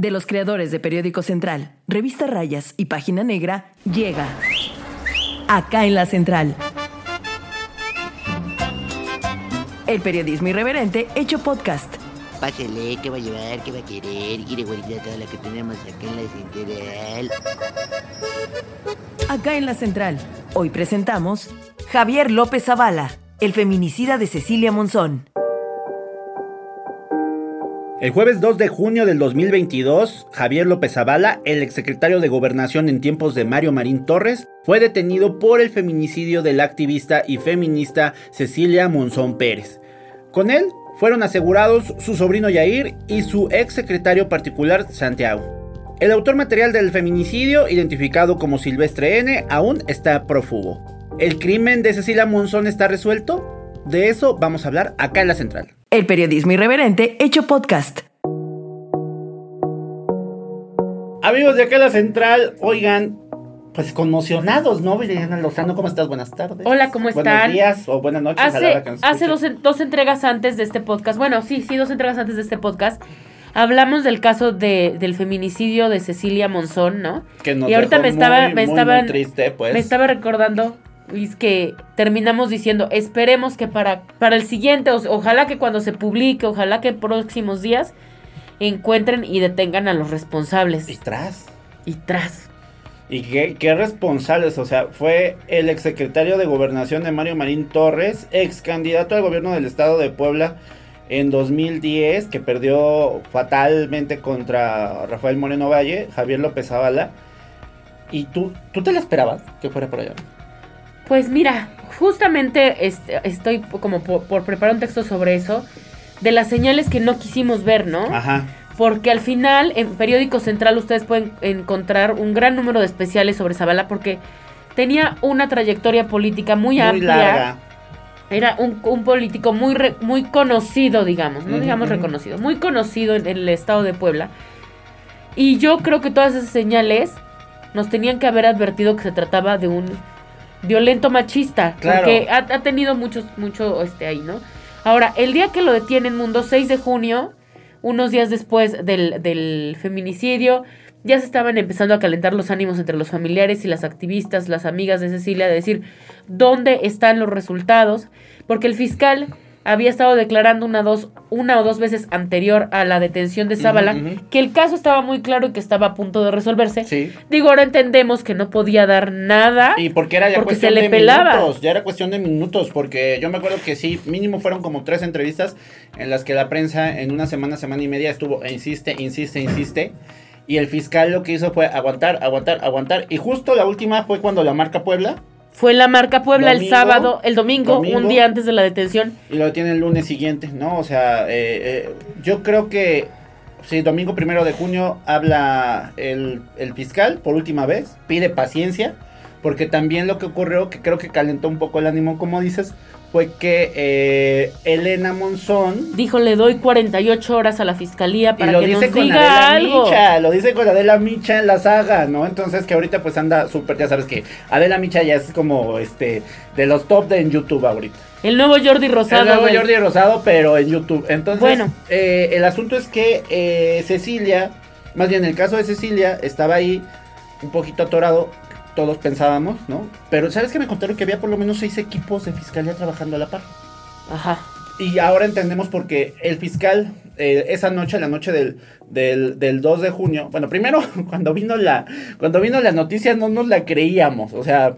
de los creadores de Periódico Central, Revista Rayas y Página Negra, llega acá en la Central. El periodismo irreverente hecho podcast. Pásele, ¿qué va a llevar? ¿Qué va a querer? Quiere guardar toda la que tenemos acá en la central. Acá en la Central. Hoy presentamos Javier López Zavala, el feminicida de Cecilia Monzón. El jueves 2 de junio del 2022, Javier López Zavala, el exsecretario de Gobernación en tiempos de Mario Marín Torres, fue detenido por el feminicidio de la activista y feminista Cecilia Monzón Pérez. Con él fueron asegurados su sobrino Yair y su exsecretario particular Santiago. El autor material del feminicidio, identificado como Silvestre N, aún está prófugo. ¿El crimen de Cecilia Monzón está resuelto? De eso vamos a hablar acá en la central. El periodismo irreverente hecho podcast. Amigos de acá en la central, oigan, pues conmocionados, ¿no? Viridiana Lozano, ¿cómo estás? Buenas tardes. Hola, ¿cómo están? Buenos días o buenas noches. a la Hace, hora que nos hace dos, dos entregas antes de este podcast, bueno, sí, sí, dos entregas antes de este podcast, hablamos del caso de, del feminicidio de Cecilia Monzón, ¿no? Que nos y ahorita dejó me estaba, muy, me muy, estaban, muy triste, pues. me estaba recordando, Luis, que terminamos diciendo, esperemos que para, para el siguiente, o- ojalá que cuando se publique, ojalá que en próximos días encuentren y detengan a los responsables. Y tras. Y tras. Y qué, qué responsables, o sea, fue el exsecretario de Gobernación de Mario Marín Torres, ex candidato al gobierno del estado de Puebla en 2010, que perdió fatalmente contra Rafael Moreno Valle, Javier López Zavala. ¿Y tú, tú te la esperabas que fuera por allá? Pues mira, justamente estoy como por, por preparar un texto sobre eso, de las señales que no quisimos ver, ¿no? Ajá. Porque al final en Periódico Central ustedes pueden encontrar un gran número de especiales sobre Zavala porque tenía una trayectoria política muy, Muy amplia. larga. Era un, un político muy, re- muy conocido, digamos, no digamos reconocido, muy conocido en, en el estado de Puebla. Y yo creo que todas esas señales nos tenían que haber advertido que se trataba de un violento machista. Claro. Porque ha, ha tenido muchos, mucho este ahí, ¿no? Ahora, el día que lo detienen, Mundo, 6 de junio, unos días después del, del feminicidio, ya se estaban empezando a calentar los ánimos entre los familiares y las activistas, las amigas de Cecilia, de decir dónde están los resultados, porque el fiscal había estado declarando una, dos, una o dos veces anterior a la detención de Zavala que el caso estaba muy claro y que estaba a punto de resolverse. Sí. Digo, ahora entendemos que no podía dar nada. Y porque era ya Porque cuestión se le de pelaba. minutos, ya era cuestión de minutos, porque yo me acuerdo que sí, mínimo fueron como tres entrevistas en las que la prensa en una semana, semana y media estuvo, e insiste, insiste, insiste. Y el fiscal lo que hizo fue aguantar, aguantar, aguantar. Y justo la última fue cuando la marca Puebla Fue en la marca Puebla el sábado, el domingo, domingo. un día antes de la detención. y lo tiene el lunes siguiente, ¿no? O sea, eh, eh, yo creo que sí, domingo primero de junio habla el, el fiscal por última vez, pide paciencia, porque también lo que ocurrió, que creo que calentó un poco el ánimo, como dices, fue que eh, Elena Monzón Dijo, le doy 48 horas a la fiscalía y para lo que dice nos con diga Adela algo. Micha, lo dice con Adela Micha en la saga, ¿no? Entonces que ahorita pues anda súper, ya sabes que Adela Micha ya es como este de los top de en YouTube ahorita. El nuevo Jordi Rosado. El nuevo güey. Jordi Rosado, pero en YouTube. Entonces, Bueno. eh, el asunto es que eh, Cecilia, más bien el caso de Cecilia, estaba ahí un poquito atorado. Todos pensábamos, ¿no? Pero ¿sabes que me contaron que había por lo menos seis equipos de fiscalía trabajando a la par? Ajá. Y ahora entendemos por qué el fiscal, eh, esa noche, la noche del, del, del 2 de junio, bueno, primero, cuando vino la, cuando vino la noticia no nos la creíamos, o sea,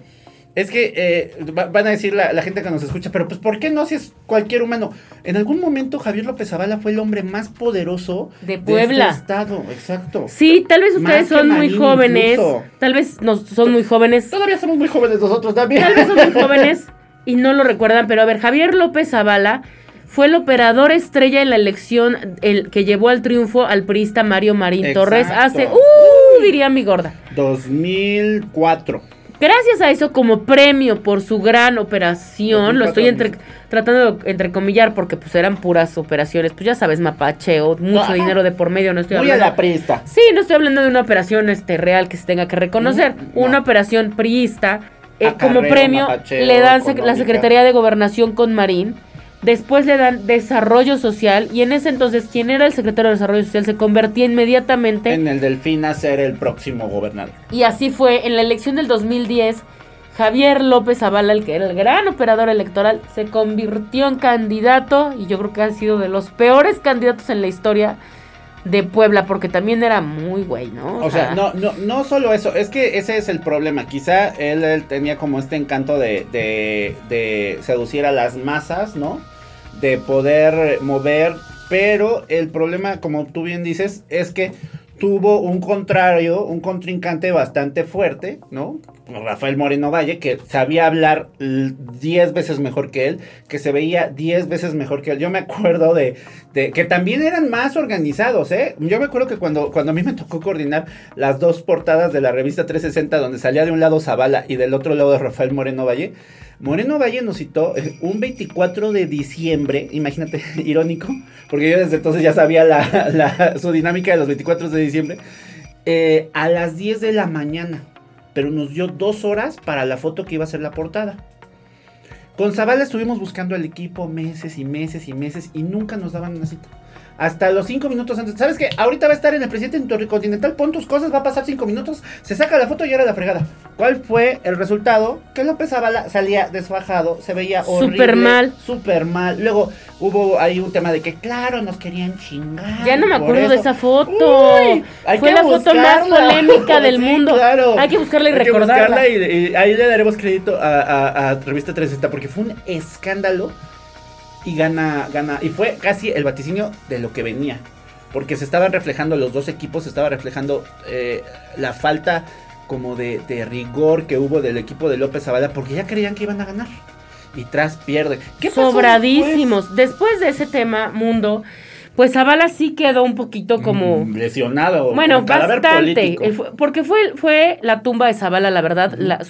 es que eh, va- van a decir la, la gente que nos escucha, pero pues ¿por qué no si es cualquier humano? En algún momento Javier López Zavala fue el hombre más poderoso De Puebla. este estado, exacto. Sí, tal vez ustedes son muy jóvenes. incluso. Tal vez no son muy jóvenes. Todavía somos muy jóvenes nosotros también. Tal vez son muy jóvenes y no lo recuerdan, pero a ver, Javier López Zavala fue el operador estrella en la elección el que llevó al triunfo al priista Mario Marín Exacto. Torres hace, uh, diría mi gorda. 2004. Gracias a eso, como premio por su gran operación, lo estoy entre, tratando de entrecomillar porque pues eran puras operaciones, pues ya sabes, mapacheo, mucho Ajá. dinero de por medio, no estoy Muy a hablando. la prista. Sí, no estoy hablando de una operación este, real que se tenga que reconocer. Mm, no. Una operación priista. eh, Acarreo, como premio mapacheo, le dan sec- la. Secretaría de Gobernación con Marín Después le dan desarrollo social y en ese entonces quien era el secretario de desarrollo social se convertía inmediatamente En el Delfín a ser el próximo gobernador. y así fue en la elección del 2010. Javier López Zavala, el que era el gran operador electoral, se convirtió en candidato y yo creo que ha sido de los peores candidatos en la historia de Puebla porque también era muy güey, ¿no? O sea, no, no, no solo eso, es que ese es el problema. Quizá él, él tenía como este encanto de, de, de seducir a las masas, ¿no? De poder mover, pero el problema, como tú bien dices, es que tuvo un contrario, un contrincante bastante fuerte, ¿no? Rafael Moreno Valle, que sabía hablar 10 veces mejor que él, que se veía 10 veces mejor que él. Yo me acuerdo de, de, que también eran más organizados, ¿eh? Yo me acuerdo que cuando, cuando a mí me tocó coordinar las dos portadas de la revista 360, donde salía de un lado Zavala y del otro lado Rafael Moreno Valle, Moreno Valle nos citó eh, un 24 de diciembre, imagínate, irónico, porque yo desde entonces ya sabía la, la, su dinámica de los 24 de diciembre, eh, a las 10 de la mañana, pero nos dio dos horas para la foto que iba a ser la portada. Con Zavala estuvimos buscando al equipo meses y meses y meses y nunca nos daban una cita. Hasta los cinco minutos antes. ¿Sabes qué? Ahorita va a estar en el presidente intercontinental. Pon tus cosas, va a pasar cinco minutos. Se saca la foto y era la fregada. ¿Cuál fue el resultado? Que López Zavala salía desfajado, se veía horrible. Súper mal. Súper mal. Luego hubo ahí un tema de que, claro, nos querían chingar. Ya no me acuerdo de esa foto. Uy, Fue que la foto más polémica del Sí, mundo. claro. Hay que buscarla y Hay que recordarla. buscarla y, y ahí le daremos crédito a, a- a Revista 360 porque fue un escándalo y gana, gana. Y fue casi el vaticinio de lo que venía. Porque se estaban reflejando los dos equipos, se estaba reflejando eh, la falta como de, de rigor que hubo del equipo de López Zavala porque ya creían que iban a ganar. Y tras pierde. ¿Qué pasó Sobradísimos. Después de ese tema, mundo, pues Zavala sí quedó un poquito como... Mm, lesionado. Bueno, bastante. Eh, Porque fue, fue la tumba de Zavala, la verdad, la-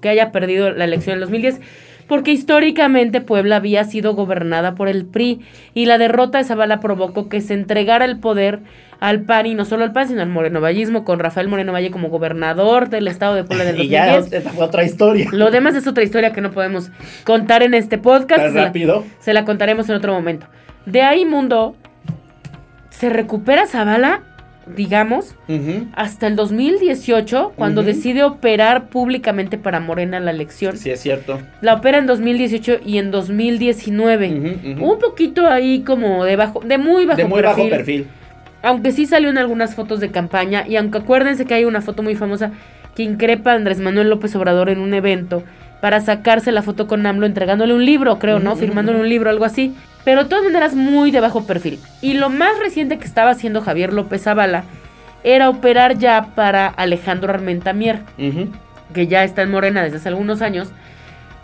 que haya perdido la elección en 2010. Porque históricamente Puebla había sido gobernada por el PRI y la derrota de Zavala provocó que se entregara el poder al PAN y no solo al PAN, sino al morenovallismo con Rafael Moreno Valle como gobernador del estado de Puebla en el Y ya 2010. esta fue otra historia. Lo demás es otra historia que no podemos contar en este podcast. Se la- rápido. se la contaremos en otro momento. De ahí, mundo, se recupera Zavala, digamos, hasta el 2018, cuando decide operar públicamente para Morena la elección. Sí, es cierto. La opera en 2018 y en 2019. Ujú, ujú. Un poquito ahí como de bajo, de muy bajo de muy perfil. bajo perfil. Aunque sí salió en algunas fotos de campaña y aunque acuérdense que hay una foto muy famosa que increpa a Andrés Manuel López Obrador en un evento para sacarse la foto con AMLO entregándole un libro, creo, ¿no? Firmándole un libro, algo así. Pero de todas maneras muy de bajo perfil. Y lo más reciente que estaba haciendo Javier López Zavala era operar ya para Alejandro Armentamier, Ujú. que ya está en Morena desde hace algunos años,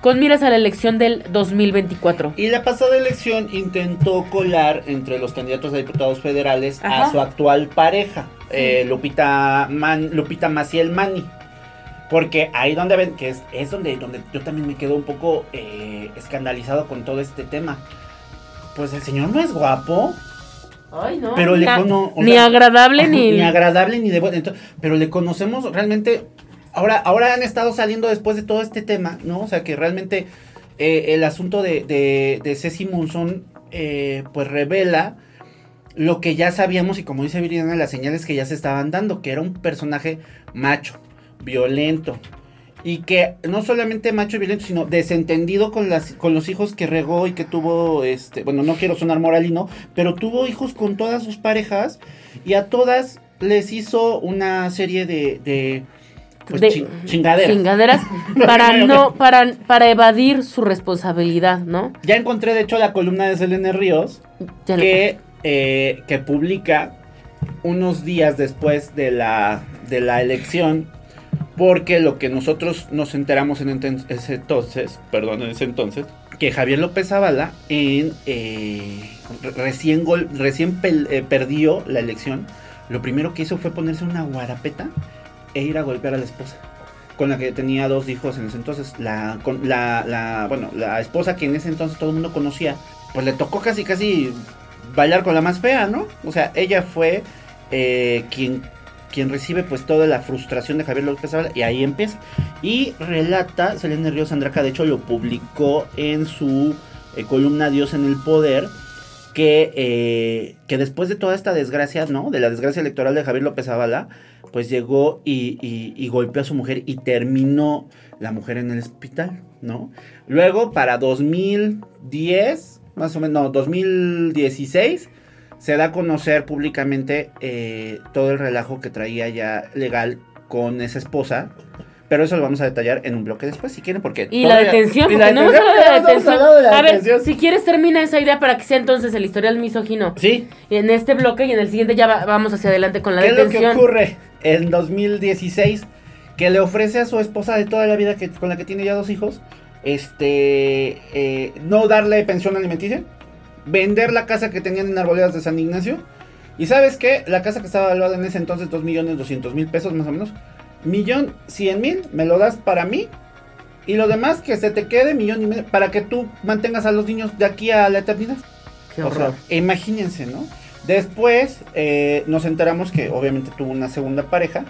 con miras a la elección del 2024. Y la pasada elección intentó colar entre los candidatos a diputados federales Ajá. a su actual pareja, eh, Lupita, Man- Lupita Maciel Mani. Porque ahí donde ven, que es, es donde, donde yo también me quedo un poco eh, escandalizado con todo este tema. Pues el señor no es guapo, Ay, no. pero le Ni- cono- o Ni sea, agradable ni... ni agradable ni de bueno. pero le conocemos realmente. Ahora, ahora han estado saliendo después de todo este tema, ¿no? O sea que realmente eh, el asunto de, de, de Ceci Monzón, eh, pues revela lo que ya sabíamos y como dice Viridiana, las señales que ya se estaban dando, que era un personaje macho, violento. Y que no solamente macho y violento, sino desentendido con, las, con los hijos que regó y que tuvo, este, bueno, no quiero sonar moralino, pero tuvo hijos con todas sus parejas y a todas les hizo una serie de, de, pues, de- chin- chingaderas. chingaderas para no para para evadir su responsabilidad, ¿no? Ya encontré de hecho la columna de Selene Ríos que, eh, que publica unos días después de la, de la elección, porque lo que nosotros nos enteramos en ese entonces, perdón, en ese entonces, que Javier López Zavala eh, re- recién, eh, perdió la elección, lo primero que hizo fue ponerse una guarapeta e ir a golpear a la esposa. Con la que tenía dos hijos en ese entonces. La, la, bueno, la esposa que en ese entonces todo el mundo conocía. Pues le tocó casi, casi bailar con la más fea, ¿no? O sea, ella fue eh, quien, quien recibe pues toda la frustración de Javier López Zavala y ahí empieza. Y relata, Selene Ríos Andraca, de hecho lo publicó en su eh, columna Dios en el poder, que, eh, que después de toda esta desgracia, ¿no? De la desgracia electoral de Javier López Zavala, pues llegó y, y- golpeó a su mujer y terminó la mujer en el hospital, ¿no? Luego, para 2010, más o menos, no, 2016, se da a conocer públicamente eh, todo el relajo que traía ya legal con esa esposa. Pero eso lo vamos a detallar en un bloque después, si quieren, porque... Y la detención, no hemos hablado de la detención. hablado de la A ver, detención. si quieres termina esa idea para que sea entonces el historial misógino. Sí, En este bloque y en el siguiente ya va- vamos hacia adelante con la ¿Qué es lo que detención. ocurre en 2016? Que le ofrece a su esposa de toda la vida, que, con la que tiene ya dos hijos, este, eh, no darle pensión alimenticia, vender la casa que tenían en Arboledas de San Ignacio. Y sabes qué? La casa que estaba valuada en ese entonces, 2 millones 200 mil pesos más o menos. Millón 100 mil, me lo das para mí. Y lo demás que se te quede, millón y medio, para que tú mantengas a los niños de aquí a la eternidad. Qué O sea, horror. imagínense, ¿no? Después eh, nos enteramos que obviamente tuvo una segunda pareja.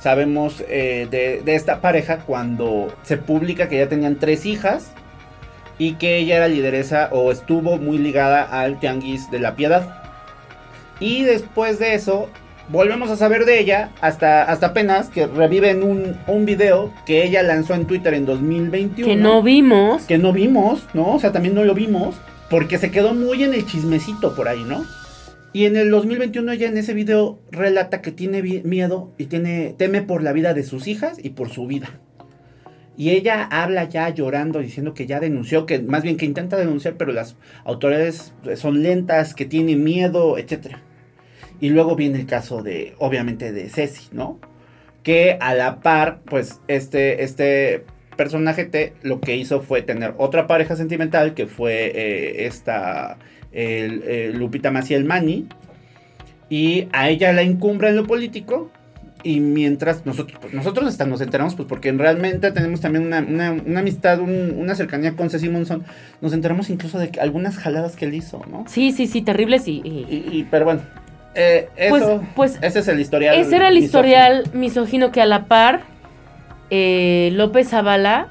Sabemos eh, de, de esta pareja cuando se publica que ya tenían tres hijas y que ella era lideresa o estuvo muy ligada al Tianguis de la Piedad. Y después de eso, volvemos a saber de ella hasta, hasta apenas que revive en un, un video que ella lanzó en Twitter en 2021 Que no vimos. que no vimos, ¿no? O sea, también no lo vimos, porque se quedó muy en el chismecito por ahí, ¿no? Y en el 2021 ella en ese video relata que tiene miedo y tiene teme por la vida de sus hijas y por su vida. Y ella habla ya llorando, diciendo que ya denunció, que más bien que intenta denunciar, pero las autoridades son lentas, que tiene miedo, etc. Y luego viene el caso de, obviamente, de Ceci, ¿no? Que a la par, pues, este, este personaje T lo que hizo fue tener otra pareja sentimental, que fue eh, esta eh, Lupita Maciel Mani. Y a ella la incumbra en lo político. Y mientras nosotros, pues, nosotros hasta nos enteramos, pues porque realmente tenemos también una, una- una amistad, un- una cercanía con Ceci Monzón, nos enteramos incluso de que algunas jaladas que él hizo, ¿no? Sí, sí, sí, terribles y... y- Y, y- pero bueno, eh, Pues- eso, pues, ese es el historial. Ese era el misógino. historial misógino que a la par eh, López Zavala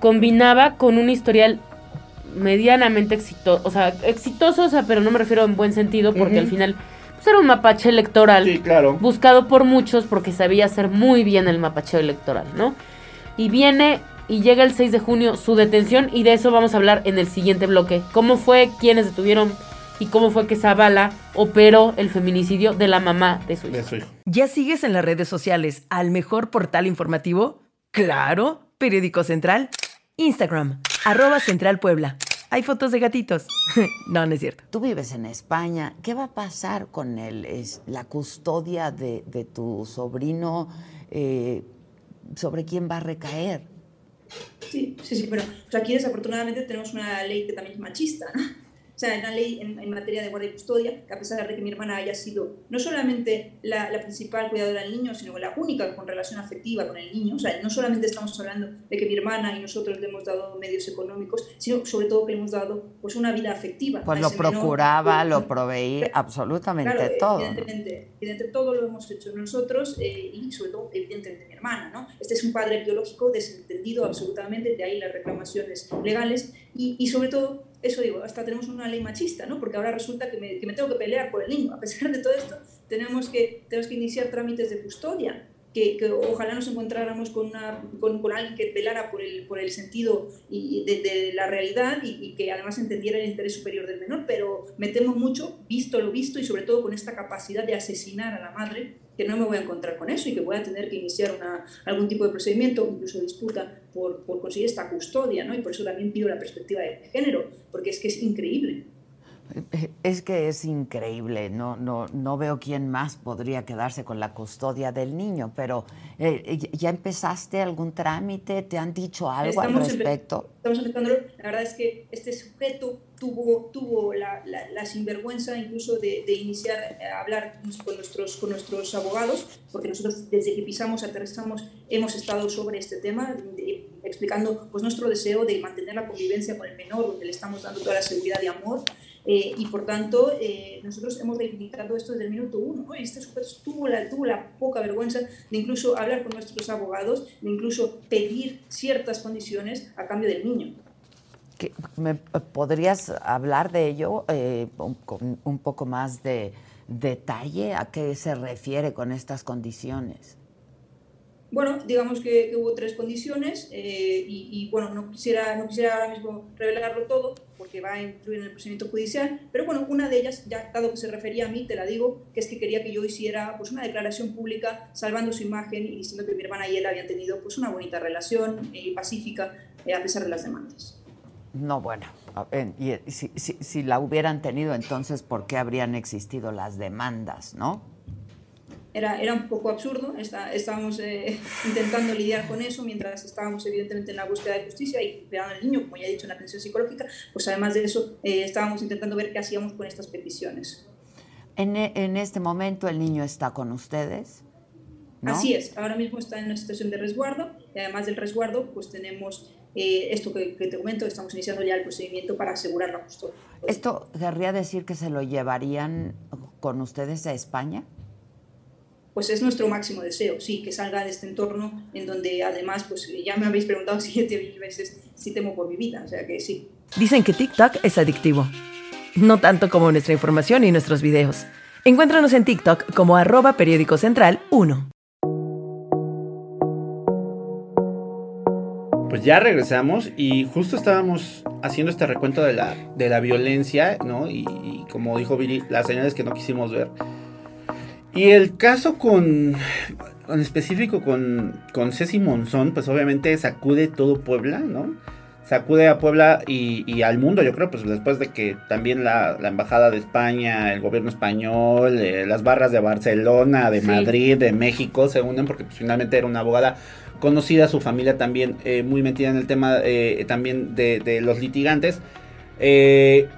combinaba con un historial medianamente exitoso, o sea, exitoso, o sea, pero no me refiero en buen sentido porque al final pues, era un mapache electoral Sí, claro. buscado por muchos porque sabía hacer muy bien el mapacheo electoral, ¿no? Y viene y llega el 6 de junio su detención y de eso vamos a hablar en el siguiente bloque. ¿Cómo fue, quiénes detuvieron y cómo fue que Zavala operó el feminicidio de la mamá de su hijo? De su hijo. ¿Ya sigues en las redes sociales al mejor portal informativo? Claro, Periódico Central. Instagram, arroba Central Puebla. Hay fotos de gatitos. no, no es cierto. Tú vives en España. ¿Qué va a pasar con el, es, la custodia de, de tu sobrino? Eh, ¿Sobre quién va a recaer? Sí, sí, sí, pero o sea, aquí desafortunadamente tenemos una ley que también es machista, ¿no? O sea, una ley en, en materia de guardia y custodia, que a pesar de que mi hermana haya sido no solamente la, la principal cuidadora del niño, sino la única con relación afectiva con el niño, o sea, no solamente estamos hablando de que mi hermana y nosotros le hemos dado medios económicos, sino sobre todo que le hemos dado pues una vida afectiva. Pues lo ese menor. procuraba, lo proveí, absolutamente Claro, todo. Evidentemente, evidentemente todo lo hemos hecho nosotros eh, y sobre todo, evidentemente, mi hermana. ¿no? Este es un padre biológico desentendido absolutamente, de ahí las reclamaciones legales y, y sobre todo, eso digo, hasta tenemos una ley machista, ¿no? porque ahora resulta que me, que me tengo que pelear por el niño. A pesar de todo esto, tenemos que, tenemos que iniciar trámites de custodia. Que, que ojalá nos encontráramos con, una, con, con alguien que velara por el, por el sentido y de, de la realidad y, y que además entendiera el interés superior del menor, pero me temo mucho, visto lo visto y sobre todo con esta capacidad de asesinar a la madre, que no me voy a encontrar con eso y que voy a tener que iniciar una, algún tipo de procedimiento, incluso disputa, por, por conseguir esta custodia, ¿no? Y por eso también pido la perspectiva de género, porque es que es increíble. Es que es increíble, no, no, no veo quién más podría quedarse con la custodia del niño, pero eh, ¿ya empezaste algún trámite? ¿Te han dicho algo al Estamos empe- respecto? Estamos empezándolo. La verdad es que este sujeto tuvo, tuvo la, la, la sinvergüenza incluso de, de iniciar a hablar con nuestros, con nuestros abogados, porque nosotros desde que pisamos, aterrizamos, hemos estado sobre este tema, de- explicando pues, nuestro deseo de mantener la convivencia con el menor, donde le estamos dando toda la seguridad y amor. Eh, y por tanto, eh, nosotros hemos reivindicado esto desde el minuto uno. ¿no? Este sujeto tuvo la, tuvo la poca vergüenza de incluso hablar con nuestros abogados, de incluso pedir ciertas condiciones a cambio del niño. ¿Qué- ¿Me podrías hablar de ello eh, con un poco más de detalle? ¿A qué se refiere con estas condiciones? Bueno, digamos que, hubo tres condiciones eh, y, y, bueno, no quisiera, no quisiera ahora mismo revelarlo todo porque va a influir en el procedimiento judicial, pero bueno, una de ellas, ya dado que se refería a mí, te la digo, que es que quería que yo hiciera pues una declaración pública salvando su imagen y diciendo que mi hermana y él habían tenido pues una bonita relación eh, pacífica eh, a pesar de las demandas. No, bueno, si la hubieran tenido, entonces, ¿por qué habrían existido las demandas, no? Era, era un poco absurdo, está- estábamos eh, intentando lidiar con eso mientras estábamos evidentemente en la búsqueda de justicia y cuidando al niño, como ya he dicho, en la atención psicológica, pues además de eso eh, estábamos intentando ver qué hacíamos con estas peticiones. En, e- en este momento el niño está con ustedes, ¿no? Así es, ahora mismo está en una situación de resguardo y además del resguardo pues tenemos eh, esto que, que te comento, estamos iniciando ya el procedimiento para asegurar la custodia. ¿Esto querría decir que se lo llevarían con ustedes a España? Pues es nuestro máximo deseo, sí, que salga de este entorno en donde además, pues ya me habéis preguntado siete mil veces si temo por mi vida, o sea que sí. Dicen que TikTok es adictivo. No tanto como nuestra información y nuestros videos. Encuéntranos en TikTok como arroba periódico central 1. Pues ya regresamos y justo estábamos haciendo este recuento de la, de la violencia, ¿no? Y, y como dijo Viri, las señales que no quisimos ver. Y el caso con, en específico con, con Ceci Monzón, pues obviamente sacude todo Puebla, ¿no? Sacude a Puebla y, y al mundo, yo creo, pues después de que también la, la Embajada de España, el gobierno español, eh, las barras de Barcelona, de Sí. Madrid, de México se unen porque pues, finalmente era una abogada conocida, su familia también eh, muy metida en el tema eh, también de, de los litigantes. Eh,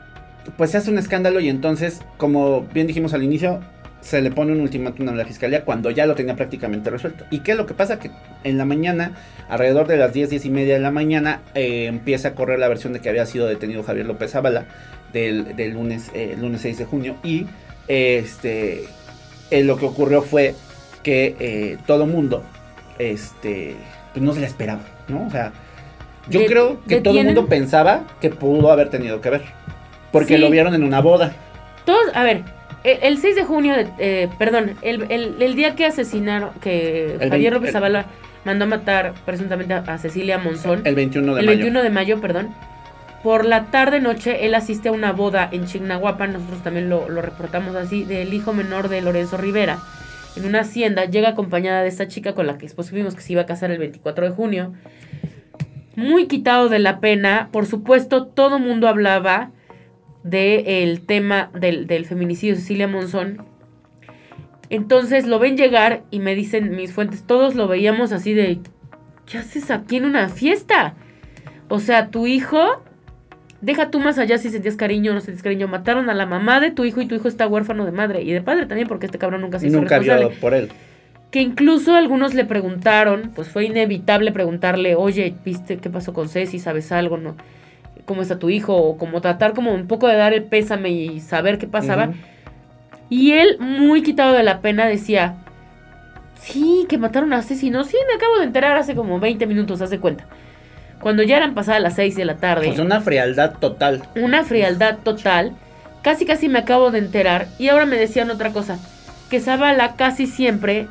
pues se hace un escándalo y entonces, como bien dijimos al inicio, se le pone un ultimátum a la fiscalía cuando ya lo tenía prácticamente resuelto. ¿Y qué es lo que pasa? Que en la mañana, alrededor de las 10, 10 y media de la mañana, eh, empieza a correr la versión de que había sido detenido Javier López Ábala del, del lunes, eh, lunes 6 de junio. Y este, eh, lo que ocurrió fue que eh, todo mundo este, pues no se la esperaba, ¿no? O sea, yo De- creo que todo el mundo pensaba que pudo haber tenido que ver. Porque Sí. lo vieron en una boda. Todos, a ver, el 6 de junio, de- eh, perdón, el, el- el día que asesinaron, que El Javier 20 López el- Zavala mandó a matar presuntamente a, a Cecilia Monzón, El 21 de el mayo. 21 de mayo, perdón, por la tarde-noche él asiste a una boda en Chignahuapan, nosotros también lo, lo reportamos así, del hijo menor de Lorenzo Rivera, en una hacienda, llega acompañada de esta chica con la que después supimos que se iba a casar el 24 de junio, muy quitado de la pena, por supuesto todo mundo hablaba del tema del, del feminicidio de Cecilia Monzón. Entonces lo ven llegar y me dicen mis fuentes, todos lo veíamos así de, ¿qué haces aquí en una fiesta? O sea, tu hijo, deja tú más allá si sentías cariño o no sentías cariño, mataron a la mamá de tu hijo y tu hijo está huérfano de madre y de padre también porque este cabrón nunca se hizo Nunca responsable vio por él. que incluso algunos le preguntaron, pues fue inevitable preguntarle, oye, ¿viste qué pasó con Ceci? ¿Sabes algo? ¿No? ¿Cómo está tu hijo? O como tratar como un poco de dar el pésame y saber qué pasaba. Y él, muy quitado de la pena, decía, sí, que mataron a Ceci. No, sí, me acabo de enterar hace como 20 minutos, hace cuenta. Cuando ya eran pasadas las 6 de la tarde Pues una frialdad total. una frialdad total. Casi casi me acabo de enterar. Y ahora me decían otra cosa. Que Zavala casi siempre,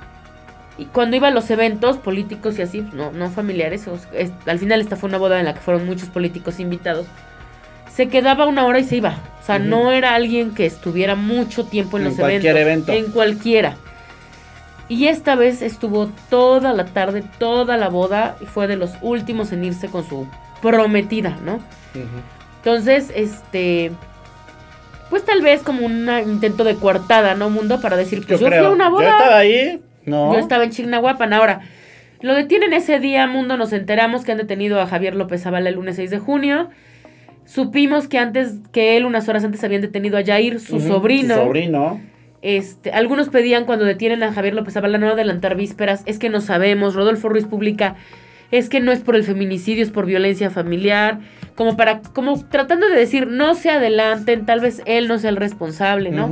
y cuando iba a los eventos políticos y así, no, no familiares, o- es- al final esta fue una boda en la que fueron muchos políticos invitados, se quedaba una hora y se iba. O sea, no era alguien que estuviera mucho tiempo en, En los cualquier eventos. evento. En cualquiera. Y esta vez estuvo toda la tarde, toda la boda, y fue de los últimos en irse con su prometida, ¿no? Entonces, este. Pues tal vez como un intento de coartada, ¿no, mundo? Para decir, pues yo, fui a una Yo boda. estaba ahí. No. Yo estaba en Chignahuapan. Ahora, lo detienen ese día, mundo. Nos enteramos que han detenido a Javier López Zavala el lunes 6 de junio. Supimos que antes, que él, unas horas antes, habían detenido a Jair, su sobrino. Su sobrino. Este, algunos pedían cuando detienen a Javier López Zavala no adelantar vísperas, es que no sabemos, Rodolfo Ruiz publica, es que no es por el feminicidio, es por violencia familiar, como para, como tratando de decir, no se adelanten, tal vez él no sea el responsable, ¿no?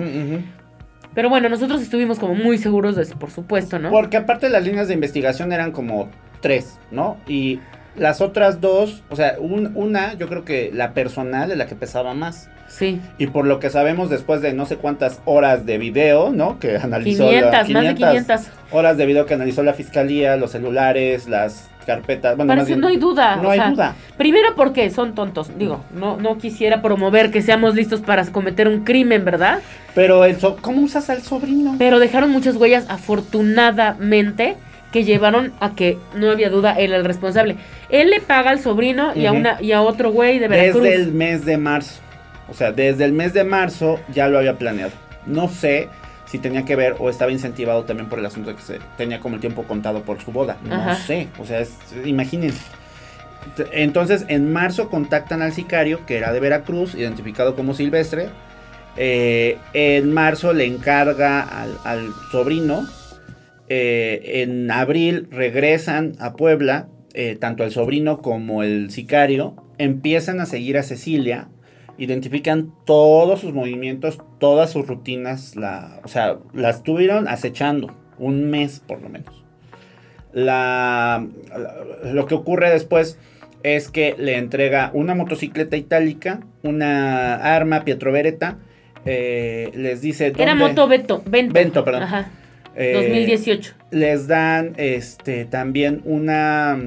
Pero bueno, nosotros estuvimos como muy seguros de eso, por supuesto, ¿no? Porque aparte las líneas de investigación eran como tres, ¿no? Y Las otras dos, o sea, un- una, yo creo que la personal es la que pesaba más. Sí. Y por lo que sabemos después de no sé cuántas horas de video, ¿no? Que analizó 500, la, más de 500. horas de video que analizó la fiscalía, los celulares, las carpetas. Bueno, más Parece, bien, no hay duda. no hay sea, duda. Primero porque son tontos. Digo, no, no quisiera promover que seamos listos para cometer un crimen, ¿verdad? Pero el so- ¿cómo usas al sobrino? Pero dejaron muchas huellas, afortunadamente, que llevaron a que no había duda, él era el responsable. Él le paga al sobrino y, a una, y a otro güey de Veracruz. Desde el mes de marzo. O sea, desde el mes de marzo ya lo había planeado. No sé si tenía que ver o estaba incentivado también por el asunto de que se tenía como el tiempo contado por su boda. No Ajá. sé. O sea, es- imagínense. Entonces, en marzo contactan al sicario, que era de Veracruz, identificado como Silvestre. Eh, en marzo le encarga al, al sobrino. Eh, en abril regresan a Puebla, eh, tanto el sobrino como el sicario. Empiezan a seguir a Cecilia. Identifican todos sus movimientos, todas sus rutinas. La, o sea, las estuvieron acechando un mes por lo menos. La, la- lo que ocurre después es que le entrega una motocicleta itálica, una arma Pietro Beretta. eh, les dice Era moto Beto. Vento. Vento, perdón. Ajá. Eh, 2018. les dan este también una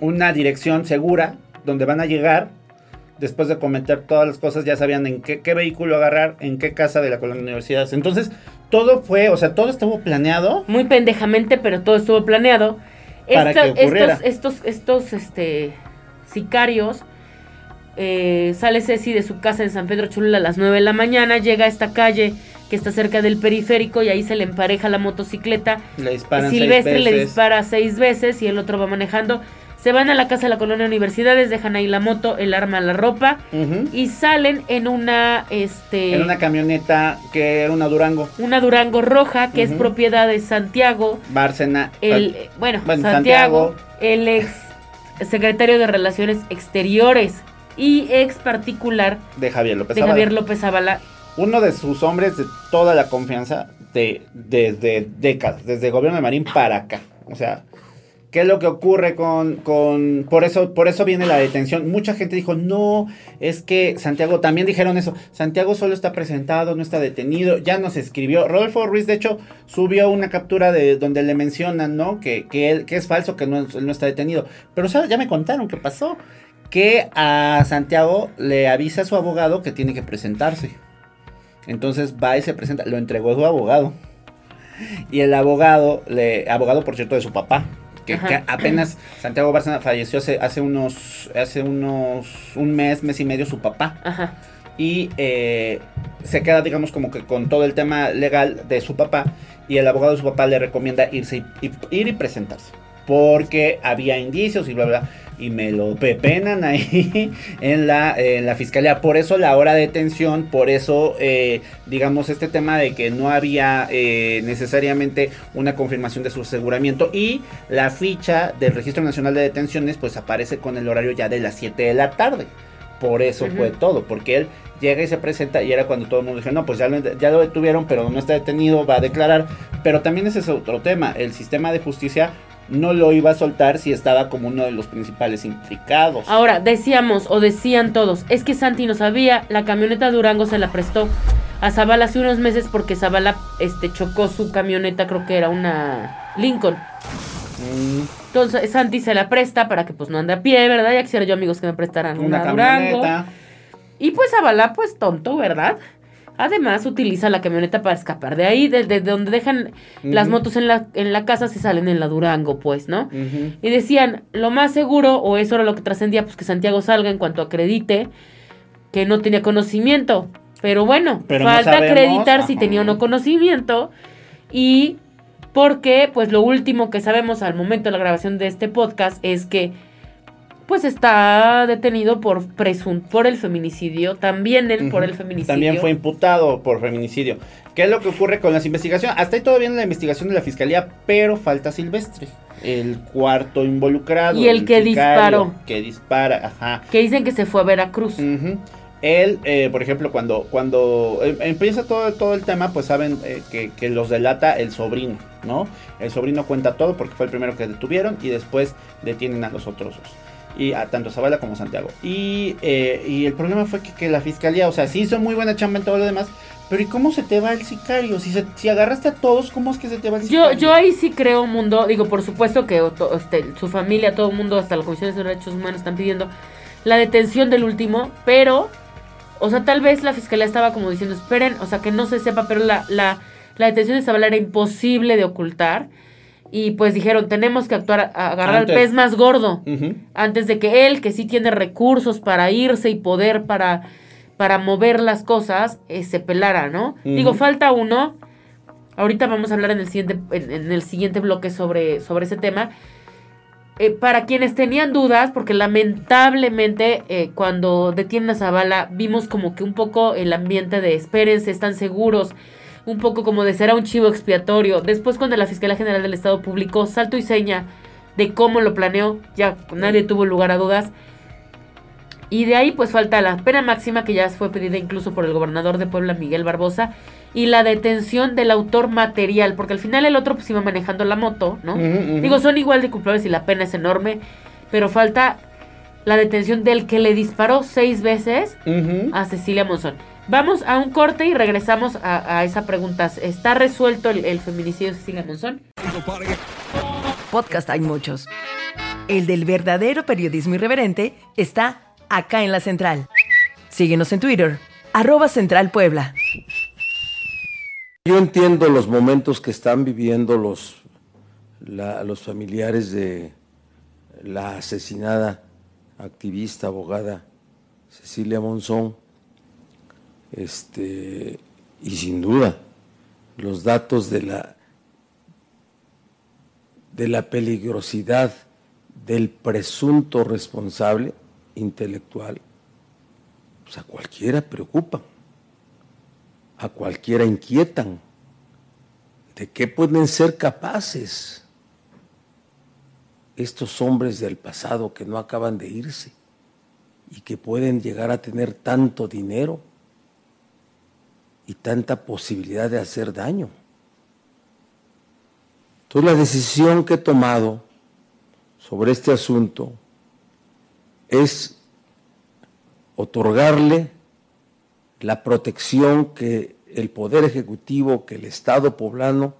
una dirección segura donde van a llegar después de cometer todas las cosas ya sabían en qué, qué vehículo agarrar en qué casa de la colonia universidad entonces todo fue o sea todo estuvo planeado Muy pendejamente, pero todo estuvo planeado. Para Esta- que ocurriera. estos, estos, estos, este, sicarios. eh, sale Ceci de su casa en San Pedro Cholula a las 9 de la mañana, llega a esta calle que está cerca del periférico y ahí se le empareja la motocicleta. le disparan Silvestre le dispara seis veces y el otro va manejando. Se van a la casa de la colonia Universidades, dejan ahí la moto, el arma, la ropa y salen en una, este, en una camioneta que era una Durango una Durango roja que es propiedad de Santiago, Bárcena el, eh, bueno, Bueno, Santiago, Santiago. el ex secretario de Relaciones Exteriores y ex particular de Javier López de. Javier López Zavala. Uno de sus hombres de toda la confianza de desde décadas, desde el gobierno de Marín para acá. O sea, ¿qué es lo que ocurre con, con por eso por eso viene la detención? Mucha gente dijo, "No, es que Santiago también dijeron eso. Santiago solo está presentado, no está detenido." Ya nos escribió Rodolfo Ruiz de hecho subió una captura de donde le mencionan, ¿no? Que que él que es falso que no, no está detenido. Pero ¿sabes? ya me contaron qué pasó. Que a Santiago le avisa a su abogado que tiene que presentarse. Entonces va y se presenta, lo entregó su abogado. Y el abogado, le, abogado por cierto de su papá, que, apenas Santiago Bárcena falleció hace, hace unos, hace unos, un mes, mes y medio su papá. Ajá. Y eh, se queda, digamos, como que con todo el tema legal de su papá. Y el abogado de su papá le recomienda irse y, y- ir y presentarse. Porque había indicios y bla, bla. Y me lo pepenan ahí en la, en la fiscalía. Por eso la hora de detención. Por eso, eh, digamos, este tema de que no había eh, necesariamente una confirmación de su aseguramiento. Y la ficha del Registro Nacional de Detenciones, pues aparece con el horario ya de las 7 de la tarde. Por eso fue todo, porque él llega y se presenta y era cuando todo el mundo dijo, no, pues ya lo, ya lo detuvieron, pero no está detenido, va a declarar. Pero también ese es otro tema, el sistema de justicia no lo iba a soltar si estaba como uno de los principales implicados. Ahora, decíamos o decían todos, es que Santi no sabía, la camioneta Durango se la prestó a Zavala hace unos meses porque Zavala este, chocó su camioneta, creo que era una Lincoln. Mm, Entonces Santi se la presta para que pues no ande a pie, ¿verdad? Ya quisiera yo amigos que me prestaran una, una Durango. camioneta. Y pues Zavala, pues tonto, ¿verdad? Además utiliza la camioneta para escapar de ahí, desde donde dejan las motos en la, en la casa se salen en la Durango, pues, ¿no? Y decían, lo más seguro, o eso era lo que trascendía, pues que Santiago salga en cuanto acredite que no tenía conocimiento. Pero bueno, Pero falta acreditar si tenía o no conocimiento. Y porque, pues lo último que sabemos al momento de la grabación de este podcast es que, pues está detenido por presun por el feminicidio. También él por el feminicidio. También fue imputado por feminicidio. ¿Qué es lo que ocurre con las investigaciones? Hasta ahí todo bien la investigación de la fiscalía, pero falta Silvestre, el cuarto involucrado. Y el que disparó. Que dispara, ajá. Que dicen que se fue a Veracruz. Ujú. Él, eh, por ejemplo, cuando, cuando em- empieza todo, todo el tema, pues saben eh, que, que los delata el sobrino. ¿no? El sobrino cuenta todo porque fue el primero que detuvieron y después detienen a los otros dos. Y a tanto Zavala como Santiago. Y, eh, y el problema fue que, que la fiscalía, o sea, sí hizo muy buena chamba en todo lo demás, pero ¿y cómo se te va el sicario? Si, se- si agarraste a todos, ¿cómo es que se te va el Yo, sicario? yo ahí sí creo, mundo, digo, por supuesto que to- este, su familia, todo el mundo, hasta la Comisión de Derechos Humanos están pidiendo la detención del último, pero, o sea, tal vez la fiscalía estaba como diciendo, esperen, o sea, que no se sepa, pero la, la, la detención de Zavala era imposible de ocultar. Y pues dijeron, tenemos que actuar, agarrar Antes. al pez más gordo. Antes de que él, que sí tiene recursos para irse y poder para, para mover las cosas, eh, se pelara, ¿no? Digo, falta uno. Ahorita vamos a hablar en el siguiente, en, en el siguiente bloque sobre, sobre ese tema. Eh, para quienes tenían dudas, porque lamentablemente eh, cuando detienen a Zavala vimos como que un poco el ambiente de espérense, están seguros, un poco como de será un chivo expiatorio. Después cuando la Fiscalía General del Estado publicó salto y seña de cómo lo planeó, ya nadie tuvo lugar a dudas. Y de ahí pues falta la pena máxima que ya fue pedida incluso por el gobernador de Puebla, Miguel Barbosa, y la detención del autor material, porque al final el otro pues iba manejando la moto, ¿no? Digo, son igual de culpables y la pena es enorme, pero falta la detención del que le disparó seis veces a Cecilia Monzón. Vamos a un corte y regresamos a, a esa pregunta. ¿Está resuelto el, el feminicidio de Cecilia Monzón? Podcast hay muchos. El del verdadero periodismo irreverente está acá en la central. Síguenos en Twitter, arroba Central Puebla. Yo entiendo los momentos que están viviendo los, la- los familiares de la asesinada activista, abogada Cecilia Monzón. Este, y sin duda, los datos de la, de la peligrosidad del presunto responsable intelectual, pues a cualquiera preocupan a cualquiera inquietan. ¿De qué pueden ser capaces estos hombres del pasado que no acaban de irse y que pueden llegar a tener tanto dinero y tanta posibilidad de hacer daño? Entonces la decisión que he tomado sobre este asunto es otorgarle la protección que el Poder Ejecutivo, que el Estado poblano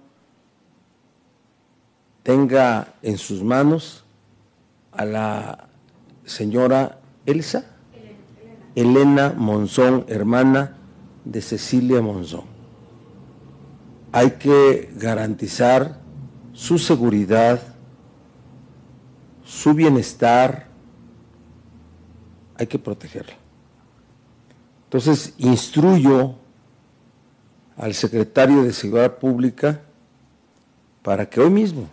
tenga en sus manos a la señora Elsa, Elena Monzón, hermana de Cecilia Monzón. Hay que garantizar su seguridad, su bienestar, hay que protegerla. Entonces, instruyo al secretario de Seguridad Pública para que hoy mismo,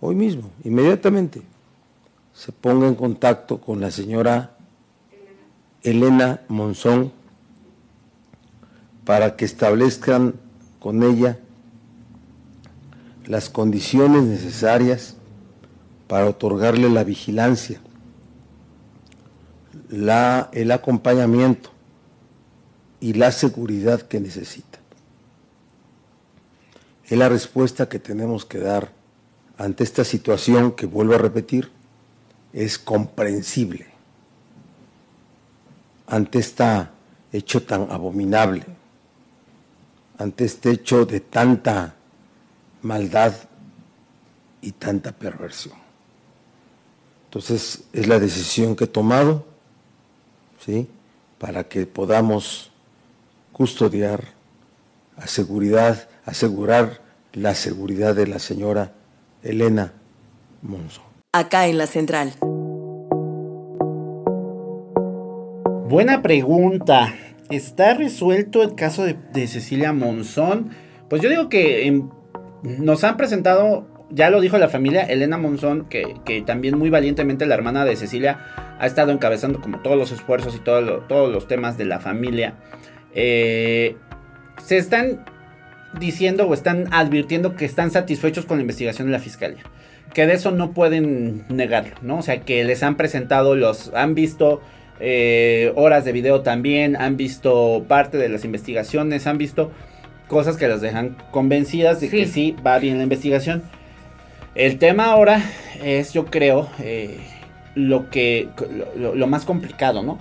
hoy mismo, inmediatamente, se ponga en contacto con la señora Elena Monzón para que establezcan con ella las condiciones necesarias para otorgarle la vigilancia la, el acompañamiento y la seguridad que necesita. Es la respuesta que tenemos que dar ante esta situación que, vuelvo a repetir, es comprensible. Ante este hecho tan abominable, ante este hecho de tanta maldad y tanta perversión. Entonces es la decisión que he tomado, ¿sí? Para que podamos custodiar, a seguridad, asegurar la seguridad de la señora Elena Monzón. Acá en la central. Buena pregunta. ¿Está resuelto el caso de, Cecilia Monzón? Pues yo digo que em, nos han presentado, ya lo dijo la familia, Elena Monzón, que, también muy valientemente la hermana de Cecilia ha estado encabezando como todos los esfuerzos y todos los temas de la familia. Eh, se están diciendo o están advirtiendo que están satisfechos con la investigación de la fiscalía. Que de eso no pueden negarlo, ¿no? O sea, que les han presentado los, han visto eh, horas de video también, han visto parte de las investigaciones, han visto cosas que las dejan convencidas de que Sí. va bien la investigación. El tema ahora es, yo creo, eh, lo que lo, más complicado, ¿no?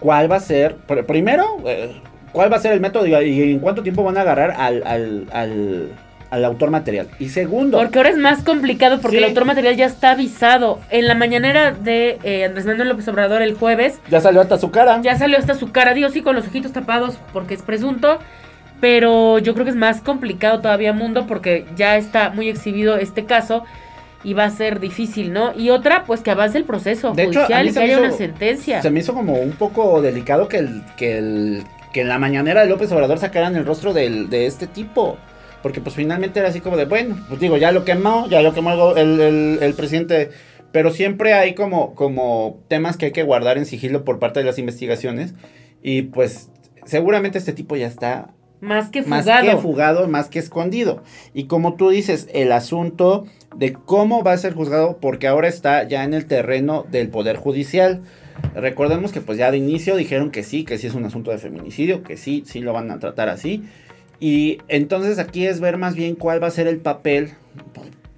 ¿Cuál va a ser? pr- Primero, eh, ¿cuál va a ser el método y, y en cuánto tiempo van a agarrar al, al, al, al autor material? Y segundo, Porque ahora es más complicado porque Sí. el autor material ya está avisado. En la mañanera de eh, Andrés Manuel López Obrador el jueves ya salió hasta su cara. ya salió hasta su cara, digo sí con los ojitos tapados porque es presunto, pero yo creo que es más complicado todavía mundo porque ya está muy exhibido este caso y va a ser difícil, ¿no? Y otra, pues que avance el proceso De hecho, a judicial mí y que haya hizo- una sentencia. Se me hizo como un poco delicado que el, que el, que en la mañanera de López Obrador sacaran el rostro del, de este tipo. Porque pues finalmente era así como de, bueno, pues digo, ya lo quemó, ya lo quemó el, el, el- presidente. Pero siempre hay como, como temas que hay que guardar en sigilo por parte de las investigaciones. Y pues seguramente este tipo ya está Más que más que fugado, más que escondido. Y como tú dices, el asunto de cómo va a ser juzgado, porque ahora está ya en el terreno del Poder Judicial. Recordemos que pues ya de inicio dijeron que sí, que sí es un asunto de feminicidio, que sí, sí lo van a tratar así. Y entonces aquí es ver más bien cuál va a ser el papel,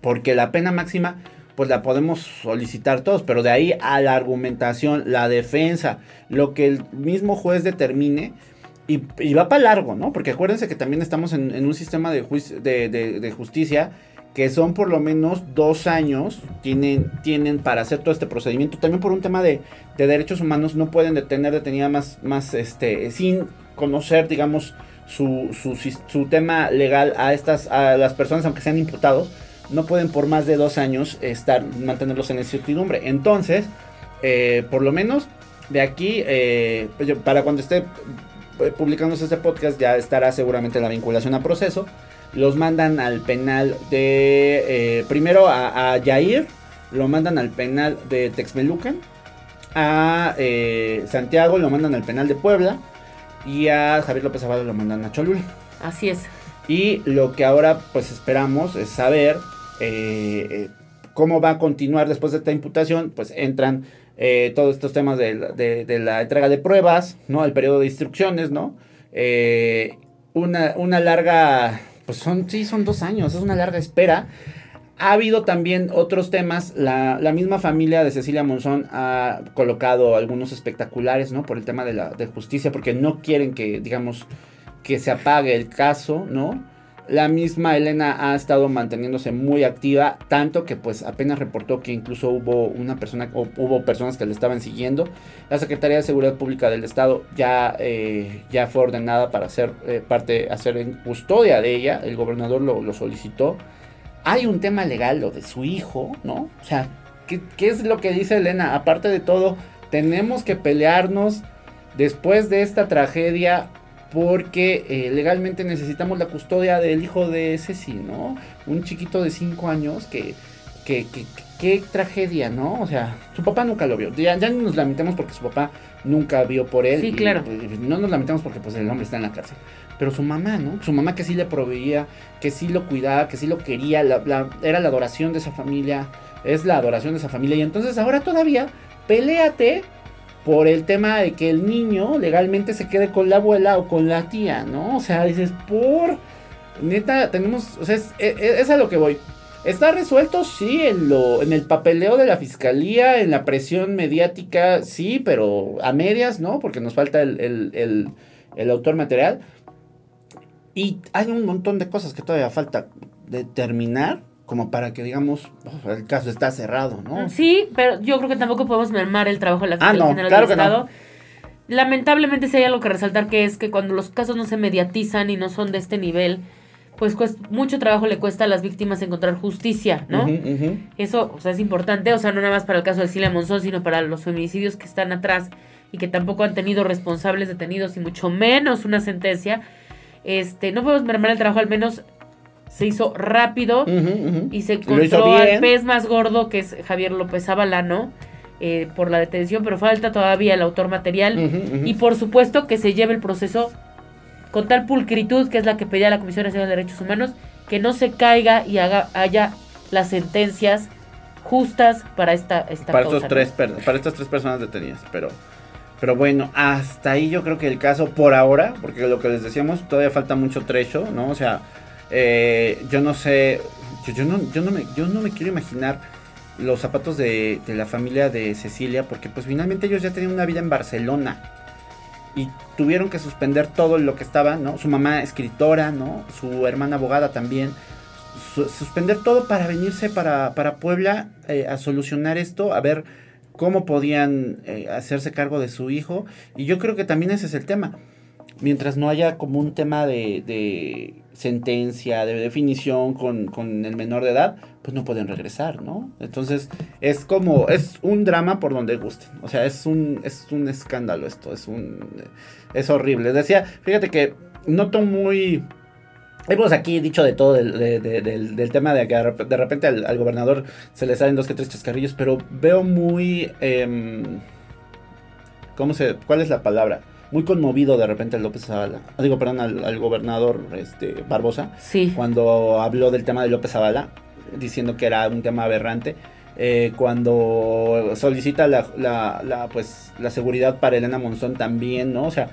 porque la pena máxima pues la podemos solicitar todos, pero de ahí a la argumentación, la defensa, lo que el mismo juez determine, y, va para largo, ¿no? Porque acuérdense que también estamos en, un sistema de, de, de- de justicia que son por lo menos dos años, tienen, tienen para hacer todo este procedimiento. También por un tema de derechos humanos no pueden detener detenida más, más este, sin conocer, digamos, su, su, tema legal a estas, a las personas, aunque sean imputados, no pueden por más de dos años estar, mantenerlos en incertidumbre. Entonces, eh, por lo menos de aquí, eh, para cuando esté eh, publicándose este podcast, ya estará seguramente la vinculación a proceso. Los mandan al penal de. primero a, a Yair, lo mandan al penal de Texmelucan. A Santiago lo mandan al penal de Puebla. Y a Javier López Zavala lo mandan a Cholula. Así es. Y lo que ahora pues esperamos es saber eh, eh, cómo va a continuar después de esta imputación. Pues entran eh, todos estos temas de, la- de- de la entrega de pruebas, ¿no? El periodo de instrucciones, ¿no? Eh, una, una larga, pues son, sí, son dos años, es una larga espera. Ha habido también otros temas. La, misma familia de Cecilia Monzón ha colocado algunos espectaculares, ¿no? Por el tema de la justicia, porque no quieren que, digamos, que se apague el caso, ¿no? La misma Elena ha estado manteniéndose muy activa, tanto que pues apenas reportó que incluso hubo una persona o hubo personas que le estaban siguiendo. La Secretaría de Seguridad Pública del Estado ya, eh, ya fue ordenada para hacer eh, parte, hacer en custodia de ella. El gobernador lo solicitó. Hay un tema legal, lo de su hijo, ¿no? O sea, ¿qué, qué es lo que dice Elena? Aparte de todo, tenemos que pelearnos después de esta tragedia porque eh, legalmente necesitamos la custodia del hijo de Ceci, ¿no? Un chiquito de 5 años que, que, que- que- qué tragedia, ¿no? O sea, su papá nunca lo vio. Ya, ya no nos lamentemos porque su papá nunca vio por él. Sí, y, claro. pues, no nos lamentemos porque pues el hombre está en la cárcel. Pero su mamá, ¿no? Su mamá que sí le proveía, que sí lo cuidaba, que sí lo quería, era la adoración de esa familia, es la adoración de esa familia. Y entonces ahora todavía, peléate por el tema de que el niño legalmente se quede con la abuela o con la tía, ¿no? O sea, dices, por... Neta, tenemos... O sea, es, es- es a lo que voy. Está resuelto, sí, en, lo, en el papeleo de la fiscalía, en la presión mediática, sí, pero a medias, ¿no? Porque nos falta el- el- el autor material. Y hay un montón de cosas que todavía falta determinar como para que digamos, "Oh, el caso está cerrado, ¿no? Sí, pero yo creo que tampoco podemos mermar el trabajo de la Ah, Fiscalía no, General claro del que no. Estado. Lamentablemente sí hay algo que resaltar que es que cuando los casos no se mediatizan y no son de este nivel, pues cuest- mucho trabajo le cuesta a las víctimas encontrar justicia, ¿no? Eso, o sea, es importante, o sea, no nada más para el caso de Cilia Monzón, sino para los feminicidios que están atrás y que tampoco han tenido responsables detenidos y mucho menos una sentencia. Este, no podemos mermar el trabajo, al menos se hizo rápido y se encontró al pez más gordo, que es Javier López Avalano, eh, por la detención, pero falta todavía el autor material. Y por supuesto que se lleve el proceso con tal pulcritud, que es la que pedía la Comisión Nacional de Derechos Humanos, que no se caiga y haga, haya las sentencias justas para esta, esta para causa, estos ¿no? tres per- para estas tres personas detenidas, pero Pero bueno, hasta ahí yo creo que el caso por ahora, porque lo que les decíamos, todavía falta mucho trecho, ¿no? O sea, eh, yo no sé, yo, no, yo, no me, yo no me quiero imaginar los zapatos de, la familia de Cecilia, porque pues finalmente ellos ya tenían una vida en Barcelona y tuvieron que suspender todo lo que estaba, ¿no? Su mamá escritora, ¿no? Su hermana abogada también. Su- suspender todo para venirse para, para Puebla eh, a solucionar esto, a ver cómo podían eh, hacerse cargo de su hijo. Y yo creo que también ese es el tema. Mientras no haya como un tema de, de sentencia, de definición con, con el menor de edad, pues no pueden regresar, ¿no? Entonces es como, es un drama por donde gusten. O sea, es un, es un escándalo esto, es un, es horrible. Decía, fíjate que noto muy... Hemos aquí dicho de todo del, de- de- del- del tema de que de rep- de repente al, al gobernador se le salen dos que tres chascarrillos, pero veo muy... em, ¿Cómo se...? ¿Cuál es la palabra? Muy conmovido de repente a López Zavala. Digo, perdón, al, al gobernador este, Barbosa Sí. cuando habló del tema de López Zavala, diciendo que era un tema aberrante. eh, cuando solicita la, la- la, pues, la seguridad para Elena Monzón también, ¿no? O sea,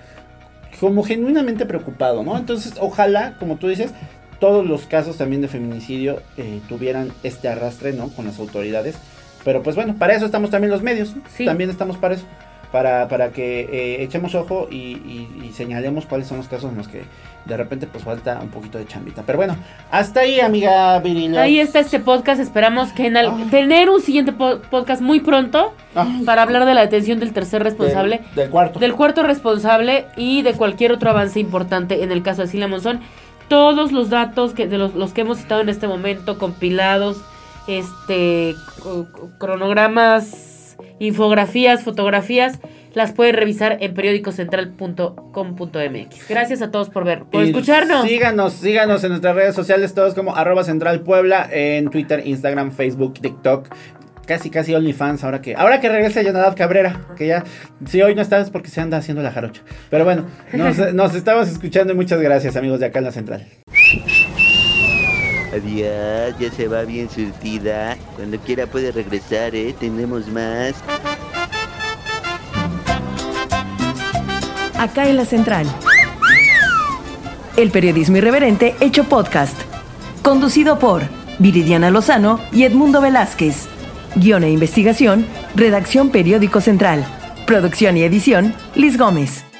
como genuinamente preocupado, ¿no? Entonces, ojalá, como tú dices, todos los casos también de feminicidio eh, tuvieran este arrastre, ¿no? Con las autoridades. Pero pues bueno, para eso estamos también los medios, ¿no? Sí. También estamos para eso. Para, para que eh, echemos ojo y, y- y señalemos cuáles son los casos en los que de repente pues falta un poquito de chambita. Pero bueno, hasta ahí, amiga Virilo. Ahí está este podcast. Esperamos que en al- Ah. tener un siguiente po- podcast muy pronto Ah, para hablar de la detención del tercer responsable. Del, del cuarto. del cuarto responsable y de cualquier otro avance importante en el caso de Silvia Monzón. Todos los datos que de los, los que hemos citado en este momento, compilados, este cronogramas, infografías, fotografías, las pueden revisar en periódicocentral.com.mx. Gracias a todos por ver, por Y escucharnos. Síganos, síganos en nuestras redes sociales, todos como arroba central Puebla, en Twitter, Instagram, Facebook, TikTok. Casi, casi OnlyFans, ahora que, ahora que regrese Jonadab Cabrera, que ya, si hoy no está es porque se anda haciendo la jarocha. Pero bueno, nos, nos estamos escuchando y muchas gracias amigos de acá en la central. Adiós, ya se va bien surtida. Cuando quiera puede regresar, ¿eh? Tenemos más. Acá en la central. El periodismo irreverente hecho podcast. Conducido por Viridiana Lozano y Edmundo Velázquez. Guión e investigación, redacción Periódico Central. Producción y edición, Liz Gómez.